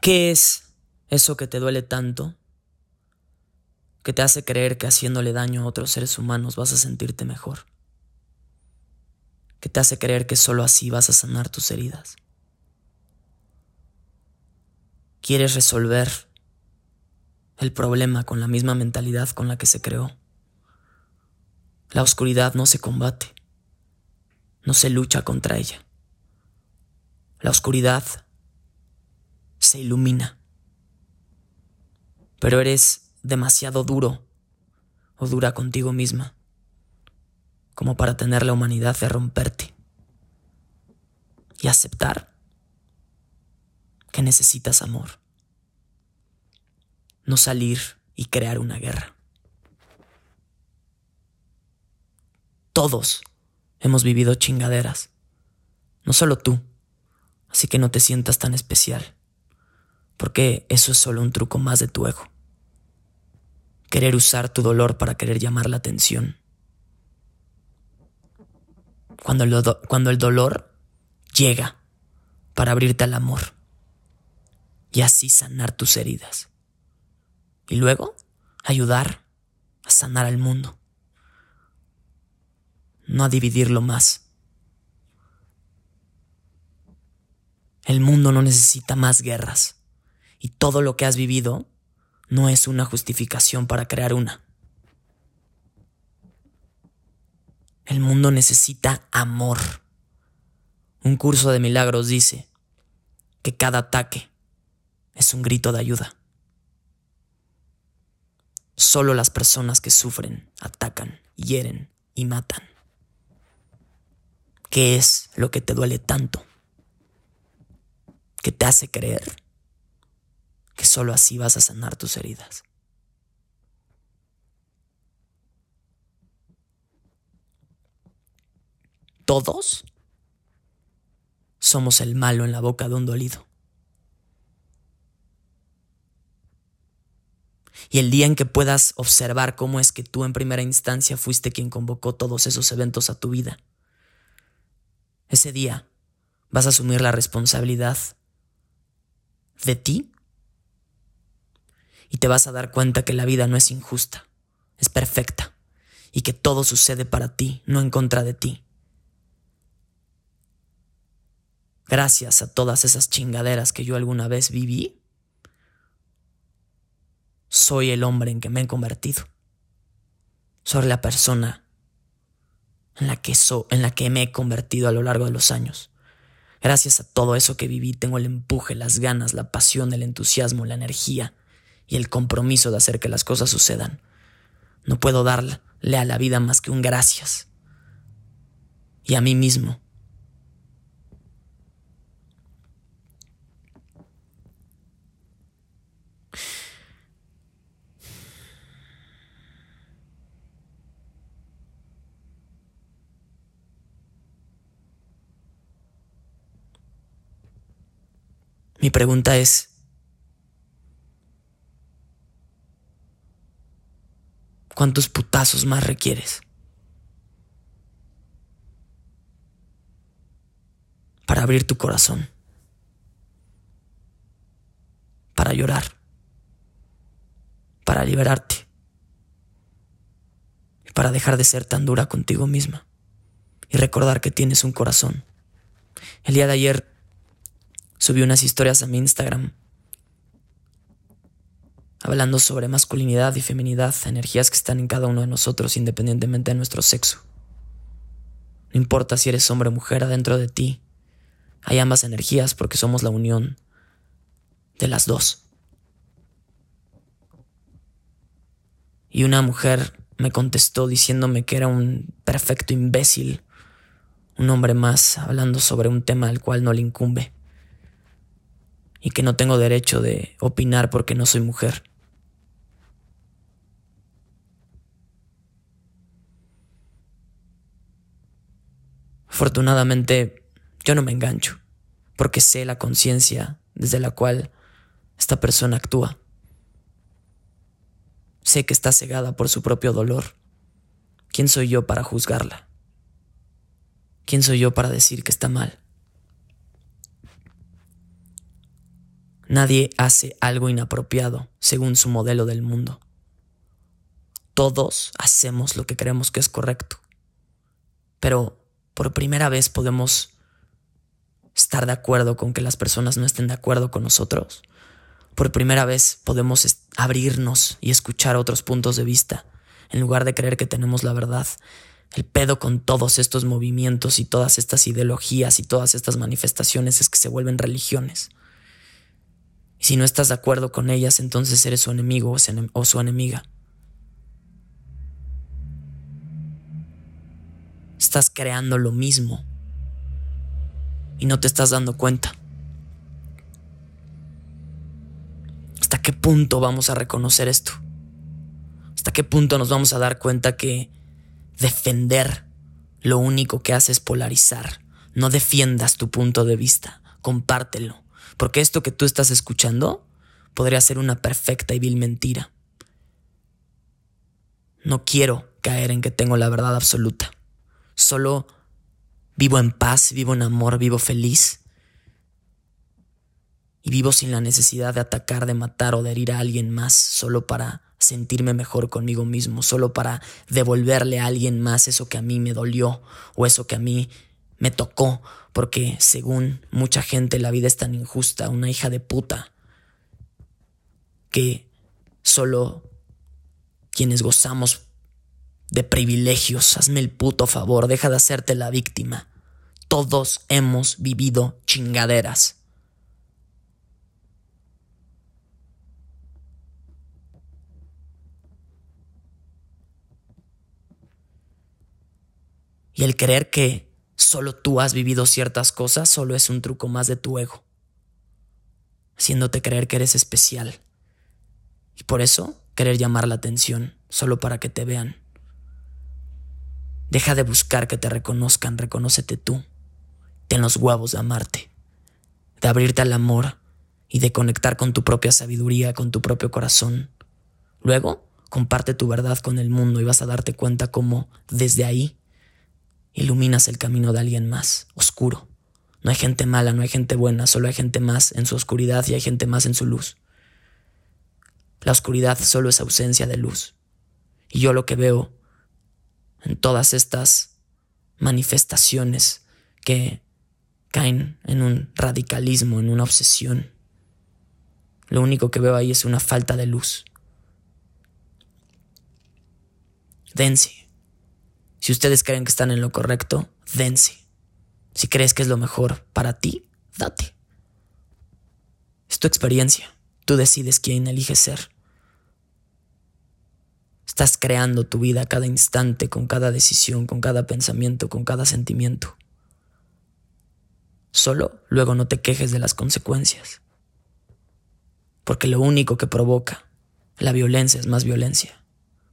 ¿Qué es eso que te duele tanto? Que te hace creer que haciéndole daño a otros seres humanos vas a sentirte mejor. Que te hace creer que solo así vas a sanar tus heridas. Quieres resolver el problema con la misma mentalidad con la que se creó. La oscuridad no se combate, no se lucha contra ella. La oscuridad se ilumina. Pero eres demasiado duro o dura contigo misma como para tener la humanidad de romperte y aceptar que necesitas amor, no salir y crear una guerra. Todos hemos vivido chingaderas, no solo tú, así que no te sientas tan especial porque eso es solo un truco más de tu ego. Querer usar tu dolor para querer llamar la atención. Cuando el, cuando el dolor llega para abrirte al amor y así sanar tus heridas. Y luego ayudar a sanar al mundo. No a dividirlo más. El mundo no necesita más guerras y todo lo que has vivido no es una justificación para crear una. El mundo necesita amor. Un curso de milagros dice que cada ataque es un grito de ayuda. Solo las personas que sufren atacan, hieren y matan. ¿Qué es lo que te duele tanto? ¿Qué te hace creer que solo así vas a sanar tus heridas. Todos somos el malo en la boca de un dolido. Y el día en que puedas observar cómo es que tú en primera instancia fuiste quien convocó todos esos eventos a tu vida, ese día vas a asumir la responsabilidad de ti y te vas a dar cuenta que la vida no es injusta, es perfecta y que todo sucede para ti, no en contra de ti. Gracias a todas esas chingaderas que yo alguna vez viví, soy el hombre en que me he convertido. Soy la persona en la que, en la que me he convertido a lo largo de los años. Gracias a todo eso que viví, tengo el empuje, las ganas, la pasión, el entusiasmo, la energía y el compromiso de hacer que las cosas sucedan. No puedo darle a la vida más que un gracias. Y a mí mismo. Mi pregunta es, ¿Cuántos putazos más requieres? Para abrir tu corazón. Para llorar. Para liberarte. Y para dejar de ser tan dura contigo misma. Y recordar que tienes un corazón. El día de ayer subí unas historias a mi Instagram hablando sobre masculinidad y feminidad, energías que están en cada uno de nosotros independientemente de nuestro sexo. No importa si eres hombre o mujer adentro de ti, hay ambas energías porque somos la unión de las dos. Y una mujer me contestó diciéndome que era un perfecto imbécil, un hombre más hablando sobre un tema al cual no le incumbe y que no tengo derecho de opinar porque no soy mujer. Afortunadamente, yo no me engancho, porque sé la conciencia desde la cual esta persona actúa. Sé que está cegada por su propio dolor. ¿Quién soy yo para juzgarla? ¿Quién soy yo para decir que está mal? Nadie hace algo inapropiado según su modelo del mundo. Todos hacemos lo que creemos que es correcto. Pero por primera vez podemos estar de acuerdo con que las personas no estén de acuerdo con nosotros. Por primera vez podemos abrirnos y escuchar otros puntos de vista, en lugar de creer que tenemos la verdad. El pedo con todos estos movimientos y todas estas ideologías y todas estas manifestaciones es que se vuelven religiones. Y si no estás de acuerdo con ellas, entonces eres su enemigo o su enemiga. Estás creando lo mismo y no te estás dando cuenta. ¿Hasta qué punto vamos a reconocer esto? ¿Hasta qué punto nos vamos a dar cuenta que defender lo único que hace es polarizar? No defiendas tu punto de vista, compártelo, porque esto que tú estás escuchando podría ser una perfecta y vil mentira. No quiero caer en que tengo la verdad absoluta. Solo Vivo en paz, vivo en amor, vivo feliz. Y vivo sin la necesidad de atacar, de matar o de herir a alguien más solo para sentirme mejor conmigo mismo, solo para devolverle a alguien más eso que a mí me dolió o eso que a mí me tocó, porque según mucha gente la vida es tan injusta, una hija de puta, que solo quienes gozamos de privilegios. Hazme el puto favor, deja de hacerte la víctima. Todos hemos vivido chingaderas. Y el creer que solo tú has vivido ciertas cosas solo es un truco más de tu ego, haciéndote creer que eres especial. Y por eso querer llamar la atención solo para que te vean. Deja de buscar que te reconozcan, reconócete tú. Ten los huevos de amarte, de abrirte al amor y de conectar con tu propia sabiduría, con tu propio corazón. Luego, comparte tu verdad con el mundo y vas a darte cuenta cómo, desde ahí, iluminas el camino de alguien más, oscuro. No hay gente mala, no hay gente buena, solo hay gente más en su oscuridad y hay gente más en su luz. La oscuridad solo es ausencia de luz. Y yo lo que veo en todas estas manifestaciones que caen en un radicalismo, en una obsesión. Lo único que veo ahí es una falta de luz. Dense. Si ustedes creen que están en lo correcto, dense. Si crees que es lo mejor para ti, date. Es tu experiencia. Tú decides quién eliges ser. Estás creando tu vida cada instante, con cada decisión, con cada pensamiento, con cada sentimiento. Solo luego no te quejes de las consecuencias. Porque lo único que provoca la violencia es más violencia,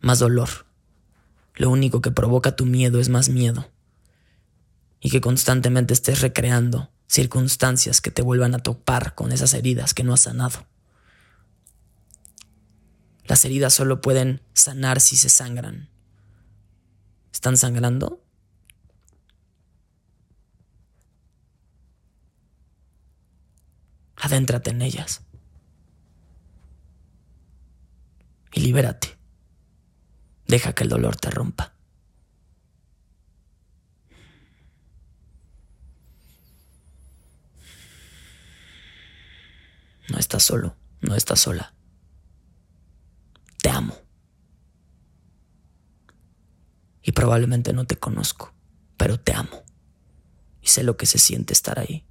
más dolor. Lo único que provoca tu miedo es más miedo. Y que constantemente estés recreando circunstancias que te vuelvan a topar con esas heridas que no has sanado. Las heridas solo pueden sanar si se sangran. ¿Están sangrando? Adéntrate en ellas. Y libérate. Deja que el dolor te rompa. No estás solo, no estás sola. Te amo. Y probablemente no te conozco, pero te amo. Y sé lo que se siente estar ahí.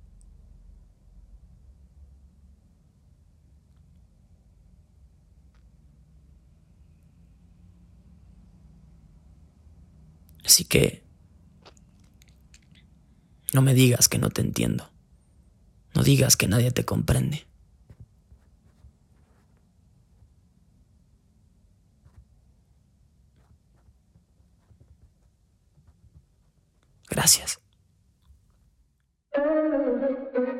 Así que no me digas que no te entiendo. No digas que nadie te comprende. Gracias.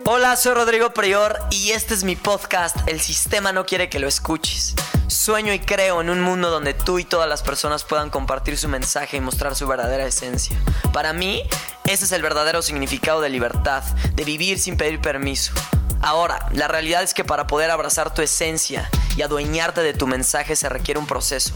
Hola, soy Rodrigo Prior y este es mi podcast El sistema no quiere que lo escuches. Sueño y creo en un mundo donde tú y todas las personas puedan compartir su mensaje y mostrar su verdadera esencia. Para mí, ese es el verdadero significado de libertad, de vivir sin pedir permiso Ahora, la realidad es que para poder abrazar tu esencia y adueñarte de tu mensaje se requiere un proceso.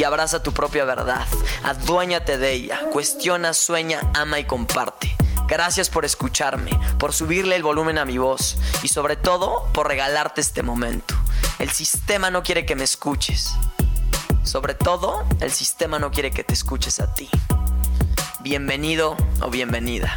y abraza tu propia verdad. Aduéñate de ella. Cuestiona, sueña, ama y comparte. Gracias por escucharme, por subirle el volumen a mi voz y sobre todo por regalarte este momento. El sistema no quiere que me escuches. Sobre todo, el sistema no quiere que te escuches a ti. Bienvenido o bienvenida.